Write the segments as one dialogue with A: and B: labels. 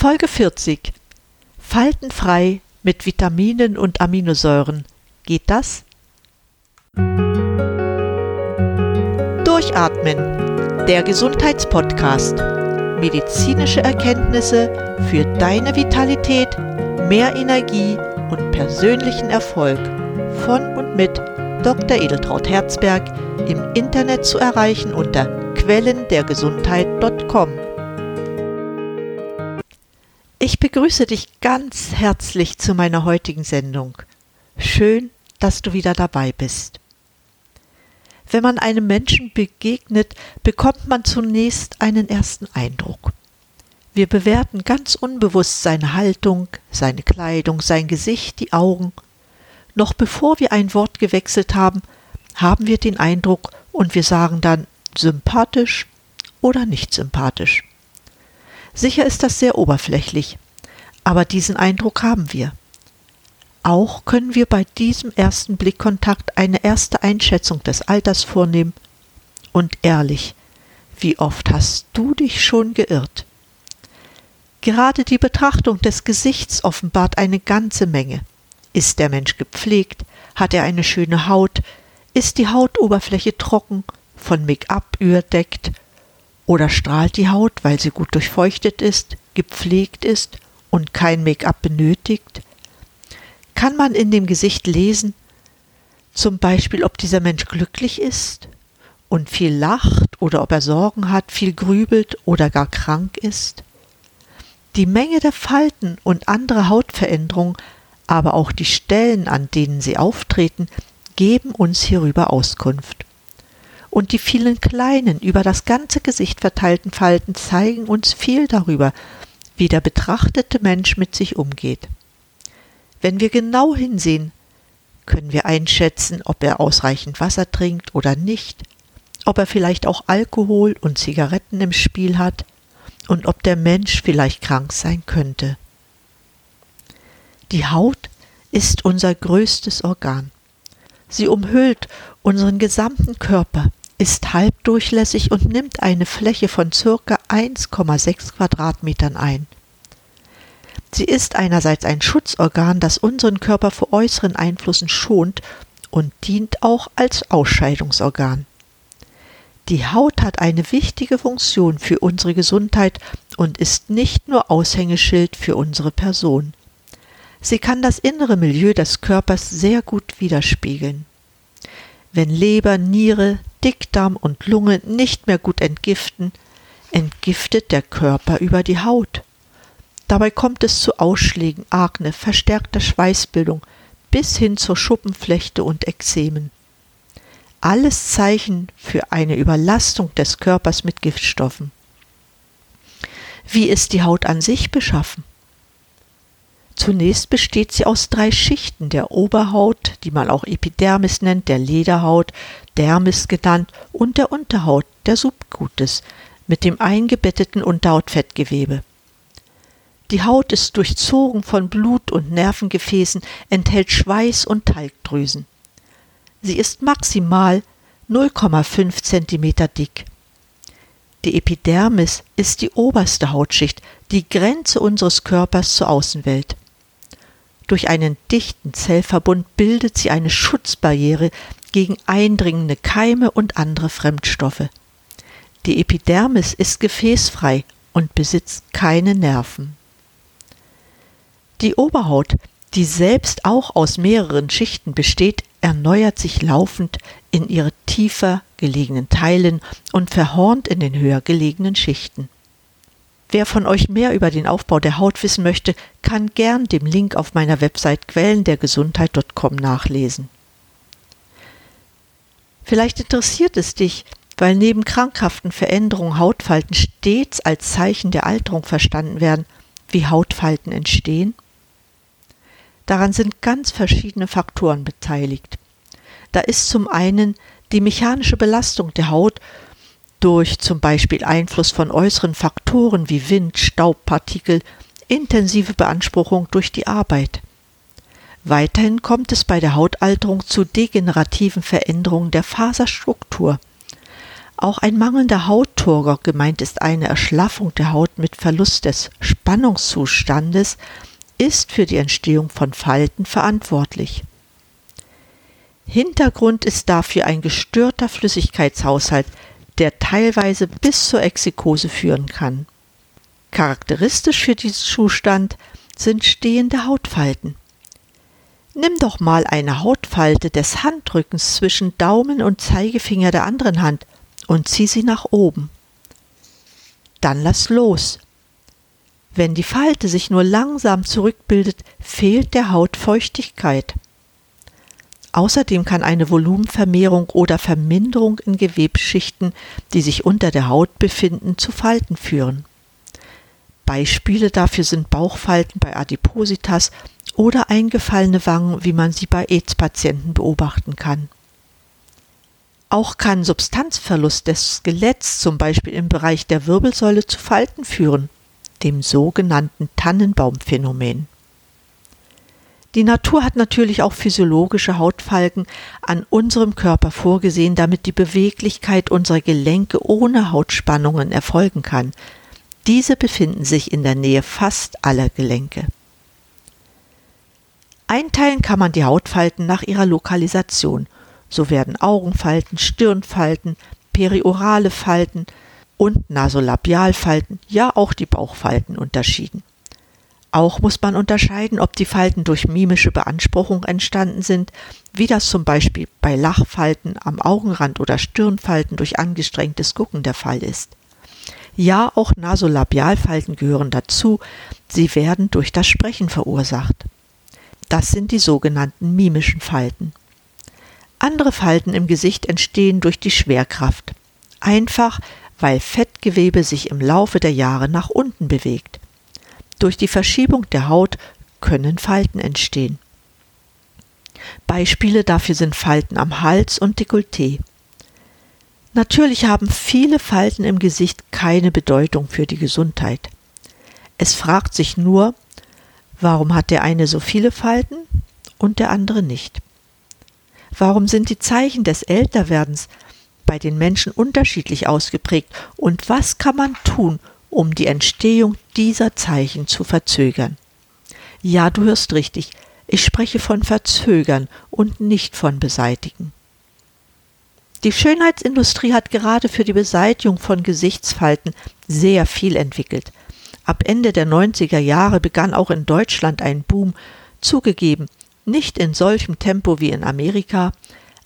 A: Folge 40 Faltenfrei mit Vitaminen und Aminosäuren. Geht das? Durchatmen. Der Gesundheitspodcast. Medizinische Erkenntnisse für deine Vitalität, mehr Energie und persönlichen Erfolg. Von und mit Dr. Edeltraut Herzberg im Internet zu erreichen unter quellendergesundheit.com. Ich begrüße dich ganz herzlich zu meiner heutigen Sendung. Schön, dass du wieder dabei bist. Wenn man einem Menschen begegnet, bekommt man zunächst einen ersten Eindruck. Wir bewerten ganz unbewusst seine Haltung, seine Kleidung, sein Gesicht, die Augen. Noch bevor wir ein Wort gewechselt haben, haben wir den Eindruck und wir sagen dann sympathisch oder nicht sympathisch. Sicher ist das sehr oberflächlich, aber diesen Eindruck haben wir. Auch können wir bei diesem ersten Blickkontakt eine erste Einschätzung des Alters vornehmen. Und ehrlich, wie oft hast du dich schon geirrt? Gerade die Betrachtung des Gesichts offenbart eine ganze Menge. Ist der Mensch gepflegt? Hat er eine schöne Haut? Ist die Hautoberfläche trocken, von Make-up überdeckt oder strahlt die Haut, weil sie gut durchfeuchtet ist, gepflegt ist und kein Make-up benötigt? Kann man in dem Gesicht lesen, zum Beispiel, ob dieser Mensch glücklich ist und viel lacht oder ob er Sorgen hat, viel grübelt oder gar krank ist? Die Menge der Falten und andere Hautveränderungen, aber auch die Stellen, an denen sie auftreten, geben uns hierüber Auskunft und die vielen kleinen, über das ganze Gesicht verteilten Falten zeigen uns viel darüber, wie der betrachtete Mensch mit sich umgeht. Wenn wir genau hinsehen, können wir einschätzen, ob er ausreichend Wasser trinkt oder nicht, ob er vielleicht auch Alkohol und Zigaretten im Spiel hat und ob der Mensch vielleicht krank sein könnte. Die Haut ist unser größtes Organ. Sie umhüllt unseren gesamten Körper, ist halbdurchlässig und nimmt eine Fläche von circa 1,6 Quadratmetern ein. Sie ist einerseits ein Schutzorgan, das unseren Körper vor äußeren Einflüssen schont und dient auch als Ausscheidungsorgan. Die Haut hat eine wichtige Funktion für unsere Gesundheit und ist nicht nur Aushängeschild für unsere Person. Sie kann das innere Milieu des Körpers sehr gut widerspiegeln. Wenn Leber, Niere, Dickdarm und Lunge nicht mehr gut entgiften, entgiftet der Körper über die Haut. Dabei kommt es zu Ausschlägen, Akne, verstärkter Schweißbildung bis hin zur Schuppenflechte und Ekzemen. Alles Zeichen für eine Überlastung des Körpers mit Giftstoffen. Wie ist die Haut an sich beschaffen? Zunächst besteht sie aus drei Schichten der Oberhaut, die man auch Epidermis nennt, der Lederhaut, Dermis genannt, und der Unterhaut, der Subcutis, mit dem eingebetteten Unterhautfettgewebe. Die Haut ist durchzogen von Blut- und Nervengefäßen, enthält Schweiß und Talgdrüsen. Sie ist maximal 0,5 cm dick. Die Epidermis ist die oberste Hautschicht, die Grenze unseres Körpers zur Außenwelt. Durch einen dichten Zellverbund bildet sie eine Schutzbarriere gegen eindringende Keime und andere Fremdstoffe. Die Epidermis ist gefäßfrei und besitzt keine Nerven. Die Oberhaut, die selbst auch aus mehreren Schichten besteht, erneuert sich laufend in ihre tiefer gelegenen Teilen und verhornt in den höher gelegenen Schichten. Wer von euch mehr über den Aufbau der Haut wissen möchte, kann gern dem Link auf meiner Website quellendergesundheit.com nachlesen. Vielleicht interessiert es dich, weil neben krankhaften Veränderungen Hautfalten stets als Zeichen der Alterung verstanden werden, wie Hautfalten entstehen? Daran sind ganz verschiedene Faktoren beteiligt. Da ist zum einen die mechanische Belastung der Haut durch zum Beispiel Einfluss von äußeren Faktoren wie Wind, Staubpartikel, intensive Beanspruchung durch die Arbeit. Weiterhin kommt es bei der Hautalterung zu degenerativen Veränderungen der Faserstruktur. Auch ein mangelnder Hautturger, gemeint ist eine Erschlaffung der Haut mit Verlust des Spannungszustandes, ist für die Entstehung von Falten verantwortlich. Hintergrund ist dafür ein gestörter Flüssigkeitshaushalt, der teilweise bis zur Exikose führen kann. Charakteristisch für diesen Zustand sind stehende Hautfalten. Nimm doch mal eine Hautfalte des Handrückens zwischen Daumen und Zeigefinger der anderen Hand und zieh sie nach oben. Dann lass los. Wenn die Falte sich nur langsam zurückbildet, fehlt der Haut Feuchtigkeit. Außerdem kann eine Volumenvermehrung oder Verminderung in Gewebsschichten, die sich unter der Haut befinden, zu Falten führen. Beispiele dafür sind Bauchfalten bei Adipositas oder eingefallene Wangen, wie man sie bei AIDS-Patienten beobachten kann. Auch kann Substanzverlust des Skeletts zum Beispiel im Bereich der Wirbelsäule zu Falten führen, dem sogenannten Tannenbaumphänomen. Die Natur hat natürlich auch physiologische Hautfalten an unserem Körper vorgesehen, damit die Beweglichkeit unserer Gelenke ohne Hautspannungen erfolgen kann. Diese befinden sich in der Nähe fast aller Gelenke. Einteilen kann man die Hautfalten nach ihrer Lokalisation – so werden Augenfalten, Stirnfalten, periorale Falten und Nasolabialfalten, ja auch die Bauchfalten unterschieden. Auch muss man unterscheiden, ob die Falten durch mimische Beanspruchung entstanden sind, wie das zum Beispiel bei Lachfalten am Augenrand oder Stirnfalten durch angestrengtes Gucken der Fall ist. Ja, auch Nasolabialfalten gehören dazu, sie werden durch das Sprechen verursacht. Das sind die sogenannten mimischen Falten. Andere Falten im Gesicht entstehen durch die Schwerkraft. Einfach, weil Fettgewebe sich im Laufe der Jahre nach unten bewegt. Durch die Verschiebung der Haut können Falten entstehen. Beispiele dafür sind Falten am Hals und Dekolleté. Natürlich haben viele Falten im Gesicht keine Bedeutung für die Gesundheit. Es fragt sich nur, warum hat der eine so viele Falten und der andere nicht? Warum sind die Zeichen des Älterwerdens bei den Menschen unterschiedlich ausgeprägt und was kann man tun, um die Entstehung dieser Zeichen zu verzögern? Ja, du hörst richtig, ich spreche von verzögern und nicht von beseitigen. Die Schönheitsindustrie hat gerade für die Beseitigung von Gesichtsfalten sehr viel entwickelt. Ab Ende der 90er Jahre begann auch in Deutschland ein Boom, zugegeben, nicht in solchem Tempo wie in Amerika,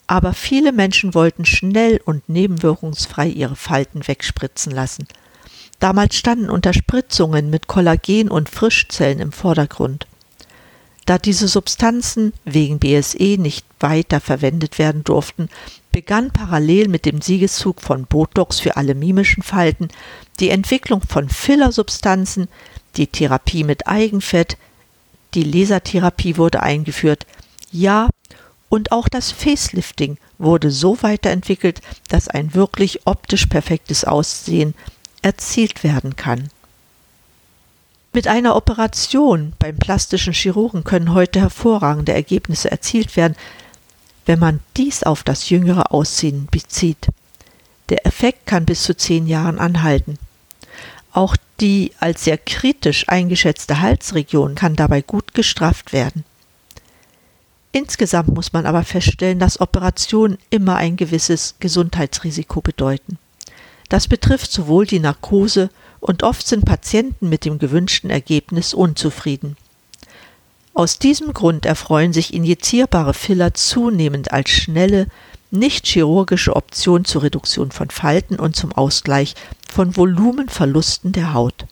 A: aber viele Menschen wollten schnell und nebenwirkungsfrei ihre Falten wegspritzen lassen. Damals standen Unterspritzungen mit Kollagen und Frischzellen im Vordergrund. Da diese Substanzen wegen BSE nicht weiter verwendet werden durften, begann parallel mit dem Siegeszug von Botox für alle mimischen Falten die Entwicklung von Fillersubstanzen, die Therapie mit Eigenfett, die Lasertherapie wurde eingeführt. Ja, und auch das Facelifting wurde so weiterentwickelt, dass ein wirklich optisch perfektes Aussehen erzielt werden kann. Mit einer Operation beim plastischen Chirurgen können heute hervorragende Ergebnisse erzielt werden, wenn man dies auf das jüngere Aussehen bezieht. Der Effekt kann bis zu zehn Jahren anhalten. Auch die als sehr kritisch eingeschätzte Halsregion kann dabei gut gestrafft werden. Insgesamt muss man aber feststellen, dass Operationen immer ein gewisses Gesundheitsrisiko bedeuten. Das betrifft sowohl die Narkose und oft sind Patienten mit dem gewünschten Ergebnis unzufrieden. Aus diesem Grund erfreuen sich injizierbare Filler zunehmend als schnelle, nicht chirurgische Option zur Reduktion von Falten und zum Ausgleich von Volumenverlusten der Haut.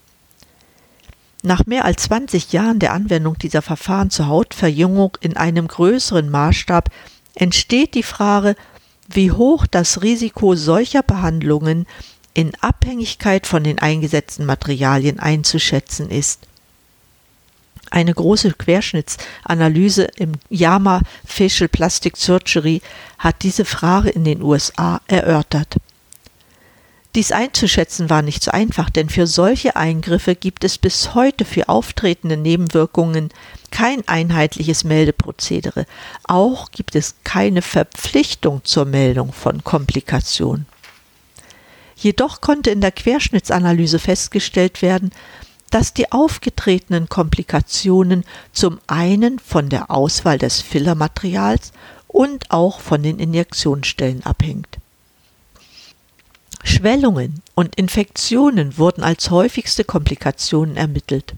A: Nach mehr als 20 Jahren der Anwendung dieser Verfahren zur Hautverjüngung in einem größeren Maßstab entsteht die Frage, wie hoch das Risiko solcher Behandlungen in Abhängigkeit von den eingesetzten Materialien einzuschätzen ist eine große Querschnittsanalyse im JAMA Facial Plastic Surgery hat diese Frage in den USA erörtert. Dies einzuschätzen war nicht so einfach, denn für solche Eingriffe gibt es bis heute für auftretende Nebenwirkungen kein einheitliches Meldeprozedere. Auch gibt es keine Verpflichtung zur Meldung von Komplikationen. Jedoch konnte in der Querschnittsanalyse festgestellt werden, dass die aufgetretenen Komplikationen zum einen von der Auswahl des Fillermaterials und auch von den Injektionsstellen abhängt. Schwellungen und Infektionen wurden als häufigste Komplikationen ermittelt.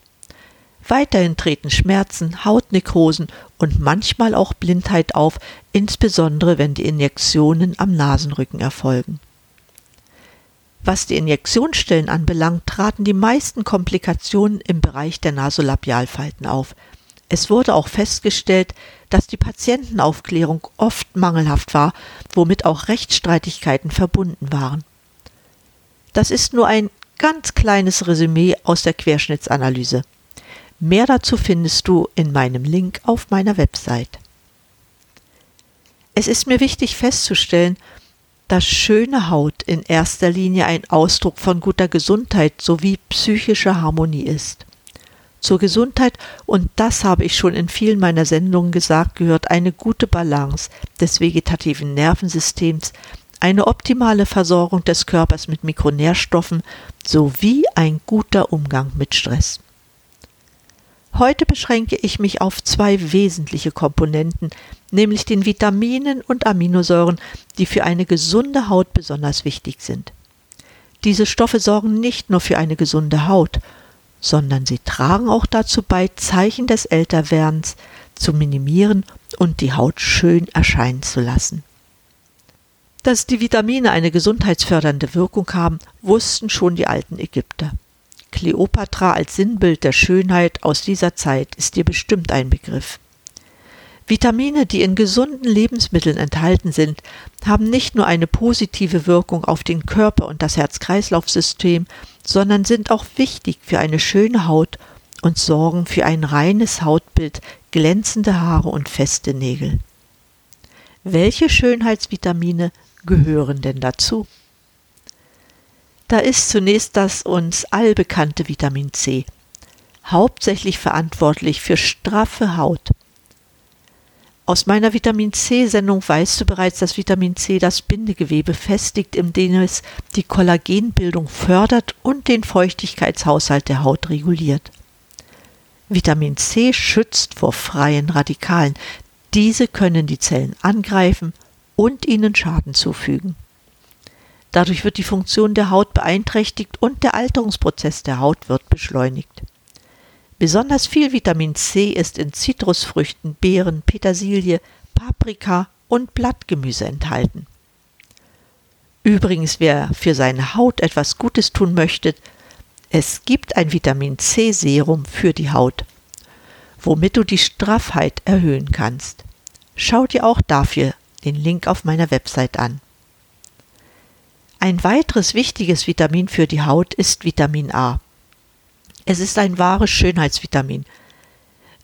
A: Weiterhin treten Schmerzen, Hautnekrosen und manchmal auch Blindheit auf, insbesondere wenn die Injektionen am Nasenrücken erfolgen. Was die Injektionsstellen anbelangt, traten die meisten Komplikationen im Bereich der Nasolabialfalten auf. Es wurde auch festgestellt, dass die Patientenaufklärung oft mangelhaft war, womit auch Rechtsstreitigkeiten verbunden waren. Das ist nur ein ganz kleines Resümee aus der Querschnittsanalyse. Mehr dazu findest du in meinem Link auf meiner Website. Es ist mir wichtig festzustellen, dass schöne Haut in erster Linie ein Ausdruck von guter Gesundheit sowie psychischer Harmonie ist. Zur Gesundheit, und das habe ich schon in vielen meiner Sendungen gesagt, gehört eine gute Balance des vegetativen Nervensystems, eine optimale Versorgung des Körpers mit Mikronährstoffen sowie ein guter Umgang mit Stress. Heute beschränke ich mich auf zwei wesentliche Komponenten, nämlich den Vitaminen und Aminosäuren, die für eine gesunde Haut besonders wichtig sind. Diese Stoffe sorgen nicht nur für eine gesunde Haut, sondern sie tragen auch dazu bei, Zeichen des Älterwerdens zu minimieren und die Haut schön erscheinen zu lassen. Dass die Vitamine eine gesundheitsfördernde Wirkung haben, wussten schon die alten Ägypter. Kleopatra als Sinnbild der Schönheit aus dieser Zeit ist dir bestimmt ein Begriff. Vitamine, die in gesunden Lebensmitteln enthalten sind, haben nicht nur eine positive Wirkung auf den Körper und das Herz-Kreislauf-System, sondern sind auch wichtig für eine schöne Haut und sorgen für ein reines Hautbild, glänzende Haare und feste Nägel. Welche Schönheitsvitamine gehören denn dazu? Da ist zunächst das uns allbekannte Vitamin C, hauptsächlich verantwortlich für straffe Haut. Aus meiner Vitamin C-Sendung weißt du bereits, dass Vitamin C das Bindegewebe festigt, indem es die Kollagenbildung fördert und den Feuchtigkeitshaushalt der Haut reguliert. Vitamin C schützt vor freien Radikalen. Diese können die Zellen angreifen und ihnen Schaden zufügen. Dadurch wird die Funktion der Haut beeinträchtigt und der Alterungsprozess der Haut wird beschleunigt. Besonders viel Vitamin C ist in Zitrusfrüchten, Beeren, Petersilie, Paprika und Blattgemüse enthalten. Übrigens, wer für seine Haut etwas Gutes tun möchte, es gibt ein Vitamin C Serum für die Haut, womit du die Straffheit erhöhen kannst. Schau dir auch dafür den Link auf meiner Website an. Ein weiteres wichtiges Vitamin für die Haut ist Vitamin A. Es ist ein wahres Schönheitsvitamin.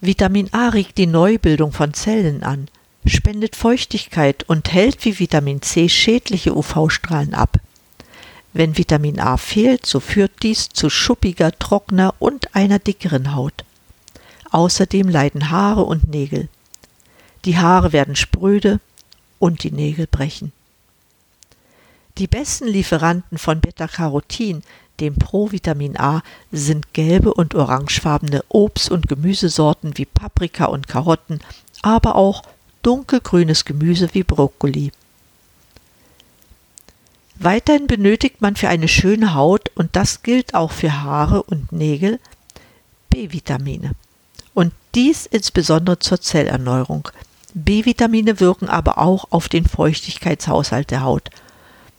A: Vitamin A regt die Neubildung von Zellen an, spendet Feuchtigkeit und hält wie Vitamin C schädliche UV-Strahlen ab. Wenn Vitamin A fehlt, so führt dies zu schuppiger, trockener und einer dickeren Haut. Außerdem leiden Haare und Nägel. Die Haare werden spröde und die Nägel brechen. Die besten Lieferanten von Beta-Carotin, dem Provitamin A, sind gelbe und orangefarbene Obst- und Gemüsesorten wie Paprika und Karotten, aber auch dunkelgrünes Gemüse wie Brokkoli. Weiterhin benötigt man für eine schöne Haut, und das gilt auch für Haare und Nägel, B-Vitamine. Und dies insbesondere zur Zellerneuerung. B-Vitamine wirken aber auch auf den Feuchtigkeitshaushalt der Haut –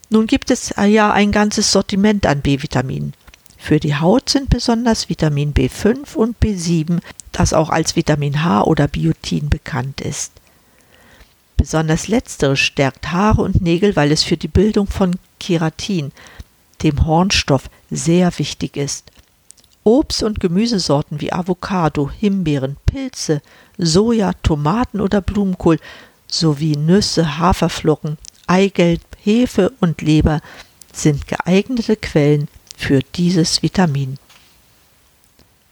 A: nun gibt es ja ein ganzes Sortiment an B-Vitaminen. Für die Haut sind besonders Vitamin B5 und B7, das auch als Vitamin H oder Biotin bekannt ist. Besonders letzteres stärkt Haare und Nägel, weil es für die Bildung von Keratin, dem Hornstoff, sehr wichtig ist. Obst- und Gemüsesorten wie Avocado, Himbeeren, Pilze, Soja, Tomaten oder Blumenkohl sowie Nüsse, Haferflocken, Eigelb, Hefe und Leber sind geeignete Quellen für dieses Vitamin.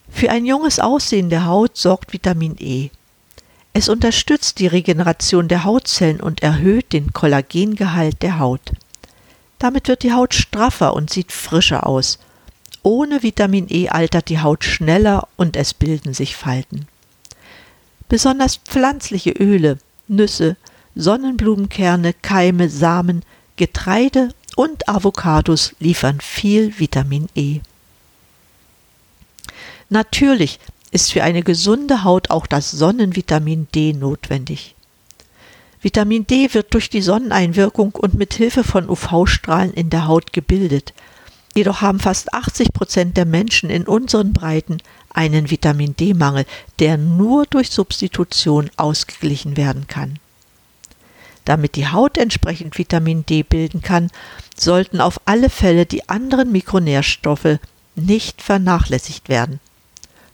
A: Für ein junges Aussehen der Haut sorgt Vitamin E. Es unterstützt die Regeneration der Hautzellen und erhöht den Kollagengehalt der Haut. Damit wird die Haut straffer und sieht frischer aus. Ohne Vitamin E altert die Haut schneller und es bilden sich Falten. Besonders pflanzliche Öle, Nüsse, Sonnenblumenkerne, Keime, Samen, Getreide und Avocados liefern viel Vitamin E. Natürlich ist für eine gesunde Haut auch das Sonnenvitamin D notwendig. Vitamin D wird durch die Sonneneinwirkung und mit Hilfe von UV-Strahlen in der Haut gebildet. Jedoch haben fast 80 Prozent der Menschen in unseren Breiten einen Vitamin D-Mangel, der nur durch Substitution ausgeglichen werden kann. Damit die Haut entsprechend Vitamin D bilden kann, sollten auf alle Fälle die anderen Mikronährstoffe nicht vernachlässigt werden.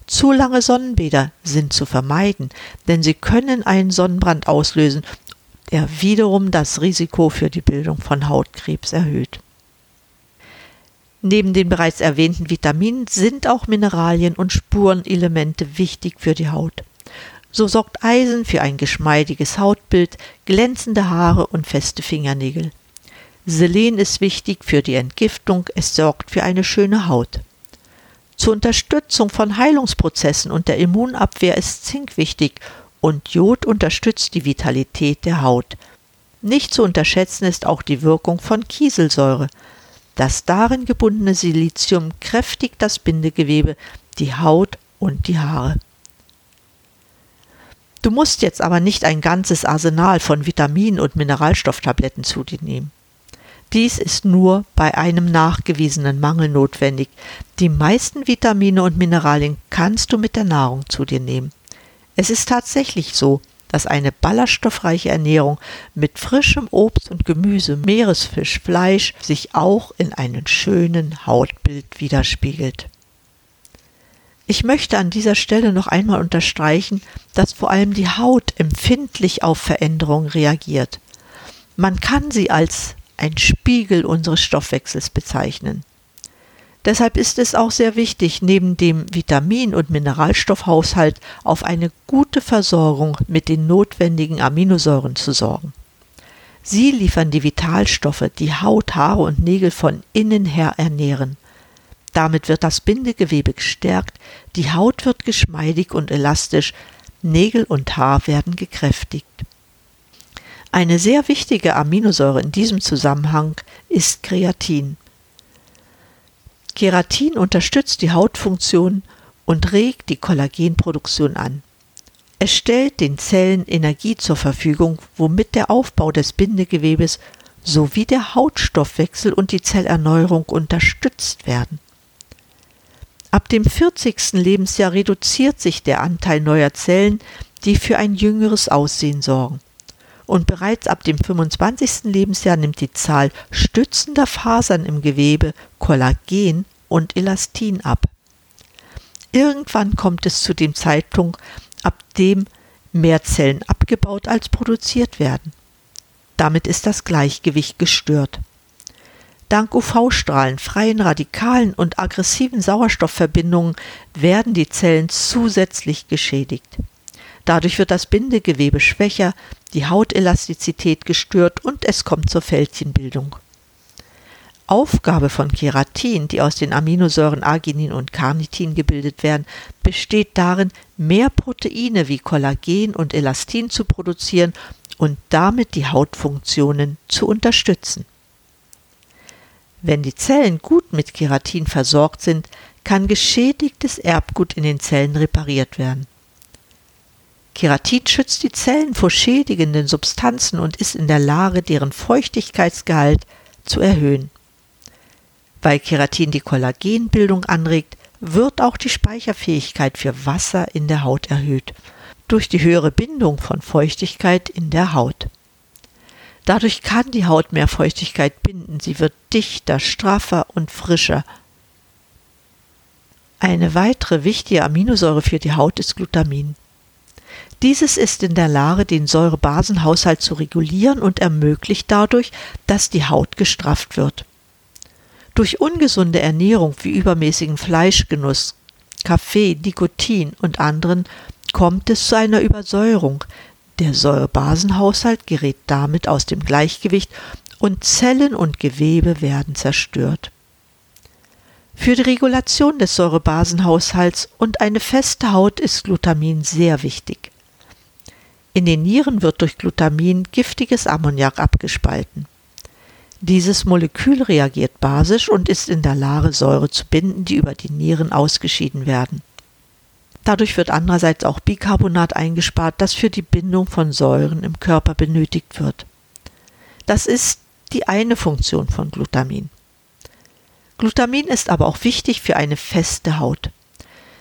A: Zu lange Sonnenbäder sind zu vermeiden, denn sie können einen Sonnenbrand auslösen, der wiederum das Risiko für die Bildung von Hautkrebs erhöht. Neben den bereits erwähnten Vitaminen sind auch Mineralien und Spurenelemente wichtig für die Haut. So sorgt Eisen für ein geschmeidiges Hautbild, glänzende Haare und feste Fingernägel. Selen ist wichtig für die Entgiftung, es sorgt für eine schöne Haut. Zur Unterstützung von Heilungsprozessen und der Immunabwehr ist Zink wichtig und Jod unterstützt die Vitalität der Haut. Nicht zu unterschätzen ist auch die Wirkung von Kieselsäure. Das darin gebundene Silizium kräftigt das Bindegewebe, die Haut und die Haare. Du musst jetzt aber nicht ein ganzes Arsenal von Vitamin- und Mineralstofftabletten zu dir nehmen. Dies ist nur bei einem nachgewiesenen Mangel notwendig. Die meisten Vitamine und Mineralien kannst du mit der Nahrung zu dir nehmen. Es ist tatsächlich so, dass eine ballaststoffreiche Ernährung mit frischem Obst und Gemüse, Meeresfisch, Fleisch sich auch in einem schönen Hautbild widerspiegelt. Ich möchte an dieser Stelle noch einmal unterstreichen, dass vor allem die Haut empfindlich auf Veränderungen reagiert. Man kann sie als ein Spiegel unseres Stoffwechsels bezeichnen. Deshalb ist es auch sehr wichtig, neben dem Vitamin- und Mineralstoffhaushalt auf eine gute Versorgung mit den notwendigen Aminosäuren zu sorgen. Sie liefern die Vitalstoffe, die Haut, Haare und Nägel von innen her ernähren. Damit wird das Bindegewebe gestärkt, die Haut wird geschmeidig und elastisch, Nägel und Haar werden gekräftigt. Eine sehr wichtige Aminosäure in diesem Zusammenhang ist Kreatin. Keratin unterstützt die Hautfunktion und regt die Kollagenproduktion an. Es stellt den Zellen Energie zur Verfügung, womit der Aufbau des Bindegewebes sowie der Hautstoffwechsel und die Zellerneuerung unterstützt werden. Ab dem 40. Lebensjahr reduziert sich der Anteil neuer Zellen, die für ein jüngeres Aussehen sorgen und bereits ab dem 25. Lebensjahr nimmt die Zahl stützender Fasern im Gewebe, Kollagen und Elastin ab. Irgendwann kommt es zu dem Zeitpunkt, ab dem mehr Zellen abgebaut als produziert werden. Damit ist das Gleichgewicht gestört. Dank UV-Strahlen, freien Radikalen und aggressiven Sauerstoffverbindungen werden die Zellen zusätzlich geschädigt. Dadurch wird das Bindegewebe schwächer, die Hautelastizität gestört und es kommt zur Fältchenbildung. Aufgabe von Keratin, die aus den Aminosäuren Arginin und Carnitin gebildet werden, besteht darin, mehr Proteine wie Kollagen und Elastin zu produzieren und damit die Hautfunktionen zu unterstützen. Wenn die Zellen gut mit Keratin versorgt sind, kann geschädigtes Erbgut in den Zellen repariert werden. Keratin schützt die Zellen vor schädigenden Substanzen und ist in der Lage, deren Feuchtigkeitsgehalt zu erhöhen. Weil Keratin die Kollagenbildung anregt, wird auch die Speicherfähigkeit für Wasser in der Haut erhöht, durch die höhere Bindung von Feuchtigkeit in der Haut. Dadurch kann die Haut mehr Feuchtigkeit binden, sie wird dichter, straffer und frischer. Eine weitere wichtige Aminosäure für die Haut ist Glutamin. Dieses ist in der Lage, den Säurebasenhaushalt zu regulieren und ermöglicht dadurch, dass die Haut gestrafft wird. Durch ungesunde Ernährung wie übermäßigen Fleischgenuss, Kaffee, Nikotin und anderen kommt es zu einer Übersäuerung. Der Säurebasenhaushalt gerät damit aus dem Gleichgewicht und Zellen und Gewebe werden zerstört. Für die Regulation des Säurebasenhaushalts und eine feste Haut ist Glutamin sehr wichtig. In den Nieren wird durch Glutamin giftiges Ammoniak abgespalten. Dieses Molekül reagiert basisch und ist in der Lage, Säure zu binden, die über die Nieren ausgeschieden werden. Dadurch wird andererseits auch Bicarbonat eingespart, das für die Bindung von Säuren im Körper benötigt wird. Das ist die eine Funktion von Glutamin. Glutamin ist aber auch wichtig für eine feste Haut.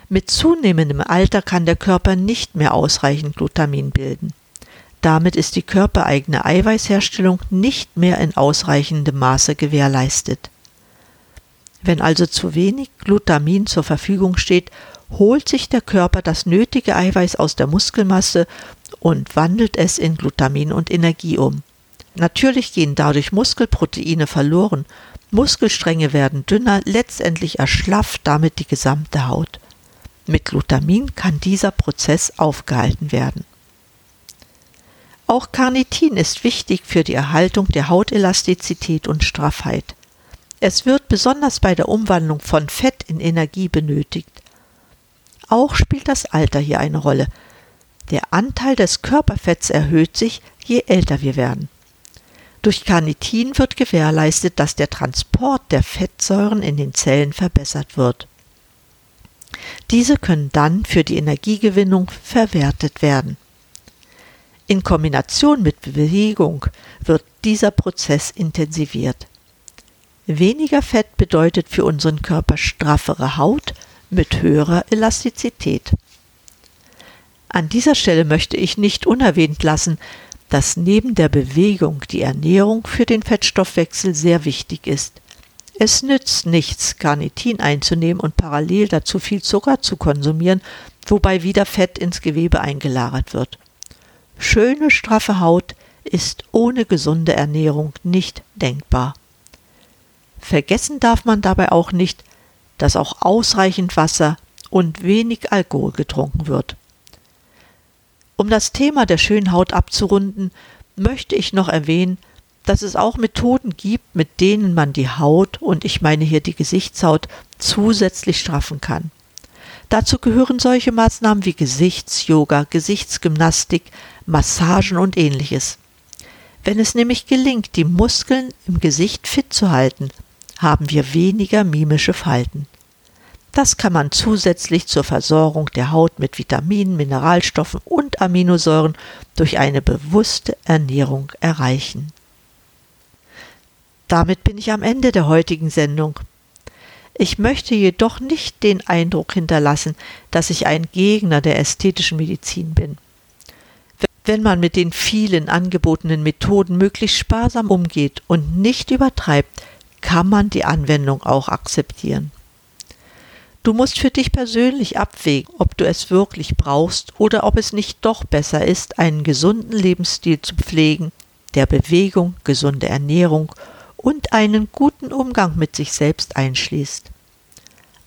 A: Mit zunehmendem Alter kann der Körper nicht mehr ausreichend Glutamin bilden. Damit ist die körpereigene Eiweißherstellung nicht mehr in ausreichendem Maße gewährleistet. Wenn also zu wenig Glutamin zur Verfügung steht, holt sich der Körper das nötige Eiweiß aus der Muskelmasse und wandelt es in Glutamin und Energie um. Natürlich gehen dadurch Muskelproteine verloren, Muskelstränge werden dünner, letztendlich erschlafft damit die gesamte Haut. Mit Glutamin kann dieser Prozess aufgehalten werden. Auch Carnitin ist wichtig für die Erhaltung der Hautelastizität und Straffheit. Es wird besonders bei der Umwandlung von Fett in Energie benötigt. Auch spielt das Alter hier eine Rolle. Der Anteil des Körperfetts erhöht sich, je älter wir werden. Durch Carnitin wird gewährleistet, dass der Transport der Fettsäuren in den Zellen verbessert wird. Diese können dann für die Energiegewinnung verwertet werden. In Kombination mit Bewegung wird dieser Prozess intensiviert. Weniger Fett bedeutet für unseren Körper straffere Haut mit höherer Elastizität. An dieser Stelle möchte ich nicht unerwähnt lassen, dass neben der Bewegung die Ernährung für den Fettstoffwechsel sehr wichtig ist. Es nützt nichts, Carnitin einzunehmen und parallel dazu viel Zucker zu konsumieren, wobei wieder Fett ins Gewebe eingelagert wird. Schöne, straffe Haut ist ohne gesunde Ernährung nicht denkbar. Vergessen darf man dabei auch nicht, dass auch ausreichend Wasser und wenig Alkohol getrunken wird. Um das Thema der schönen Haut abzurunden, möchte ich noch erwähnen, dass es auch Methoden gibt, mit denen man die Haut, und ich meine hier die Gesichtshaut, zusätzlich straffen kann. Dazu gehören solche Maßnahmen wie Gesichtsyoga, Gesichtsgymnastik, Massagen und ähnliches. Wenn es nämlich gelingt, die Muskeln im Gesicht fit zu halten, haben wir weniger mimische Falten. Das kann man zusätzlich zur Versorgung der Haut mit Vitaminen, Mineralstoffen und Aminosäuren durch eine bewusste Ernährung erreichen. Damit bin ich am Ende der heutigen Sendung. Ich möchte jedoch nicht den Eindruck hinterlassen, dass ich ein Gegner der ästhetischen Medizin bin. Wenn man mit den vielen angebotenen Methoden möglichst sparsam umgeht und nicht übertreibt, kann man die Anwendung auch akzeptieren. Du musst für dich persönlich abwägen, ob du es wirklich brauchst oder ob es nicht doch besser ist, einen gesunden Lebensstil zu pflegen, der Bewegung, gesunde Ernährung und einen guten Umgang mit sich selbst einschließt.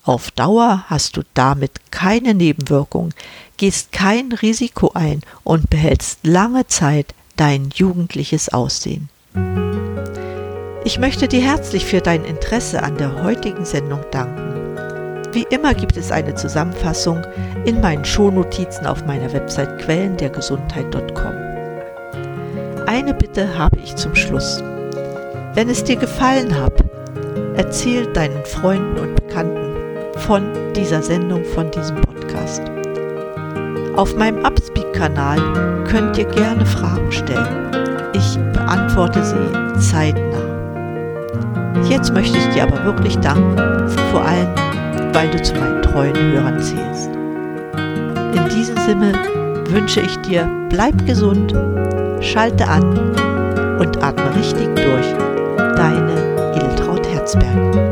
A: Auf Dauer hast du damit keine Nebenwirkungen, gehst kein Risiko ein und behältst lange Zeit dein jugendliches Aussehen. Ich möchte dir herzlich für dein Interesse an der heutigen Sendung danken. Wie immer gibt es eine Zusammenfassung in meinen Shownotizen auf meiner Website quellendergesundheit.com. Eine Bitte habe ich zum Schluss. Wenn es dir gefallen hat, erzähl deinen Freunden und Bekannten von dieser Sendung, von diesem Podcast. Auf meinem Upspeak-Kanal könnt ihr gerne Fragen stellen. Ich beantworte sie zeitnah. Jetzt möchte ich dir aber wirklich danken, vor allem, weil du zu meinen treuen Hörern zählst. In diesem Sinne wünsche ich dir, bleib gesund, schalte an und atme richtig durch deine Edeltraut Herzberg.